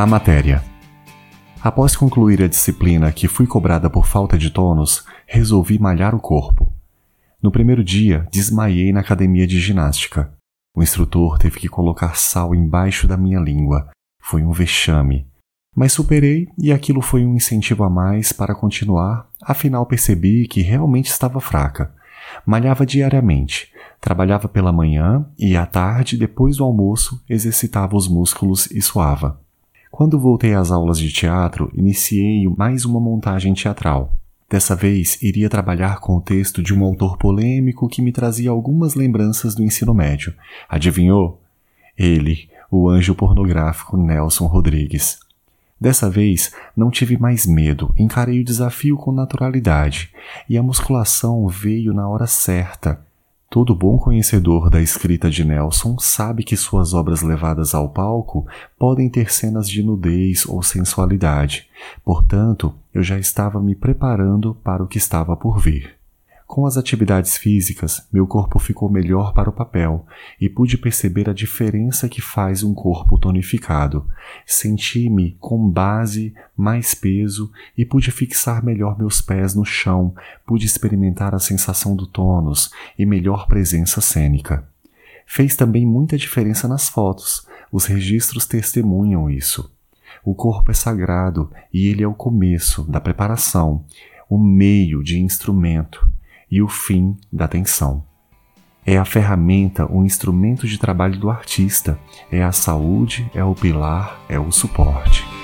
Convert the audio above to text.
A matéria. Após concluir a disciplina que fui cobrada por falta de tônus, resolvi malhar o corpo. No primeiro dia, desmaiei na academia de ginástica. O instrutor teve que colocar sal embaixo da minha língua. Foi um vexame. Mas superei e aquilo foi um incentivo a mais para continuar, afinal percebi que realmente estava fraca. Malhava diariamente, trabalhava pela manhã e à tarde, depois do almoço, exercitava os músculos e suava. Quando voltei às aulas de teatro, iniciei mais uma montagem teatral. Dessa vez, iria trabalhar com o texto de um autor polêmico que me trazia algumas lembranças do ensino médio. Adivinhou? Ele, o anjo pornográfico Nelson Rodrigues. Dessa vez, não tive mais medo, encarei o desafio com naturalidade, e a musculação veio na hora certa. Todo bom conhecedor da escrita de Nelson sabe que suas obras levadas ao palco podem ter cenas de nudez ou sensualidade. Portanto, eu já estava me preparando para o que estava por vir. Com as atividades físicas, meu corpo ficou melhor para o papel e pude perceber a diferença que faz um corpo tonificado. Senti-me com base, mais peso e pude fixar melhor meus pés no chão, pude experimentar a sensação do tônus e melhor presença cênica. Fez também muita diferença nas fotos, os registros testemunham isso. O corpo é sagrado e ele é o começo da preparação, o meio de instrumento e o fim da tensão. É a ferramenta, o instrumento de trabalho do artista, é a saúde, é o pilar, é o suporte.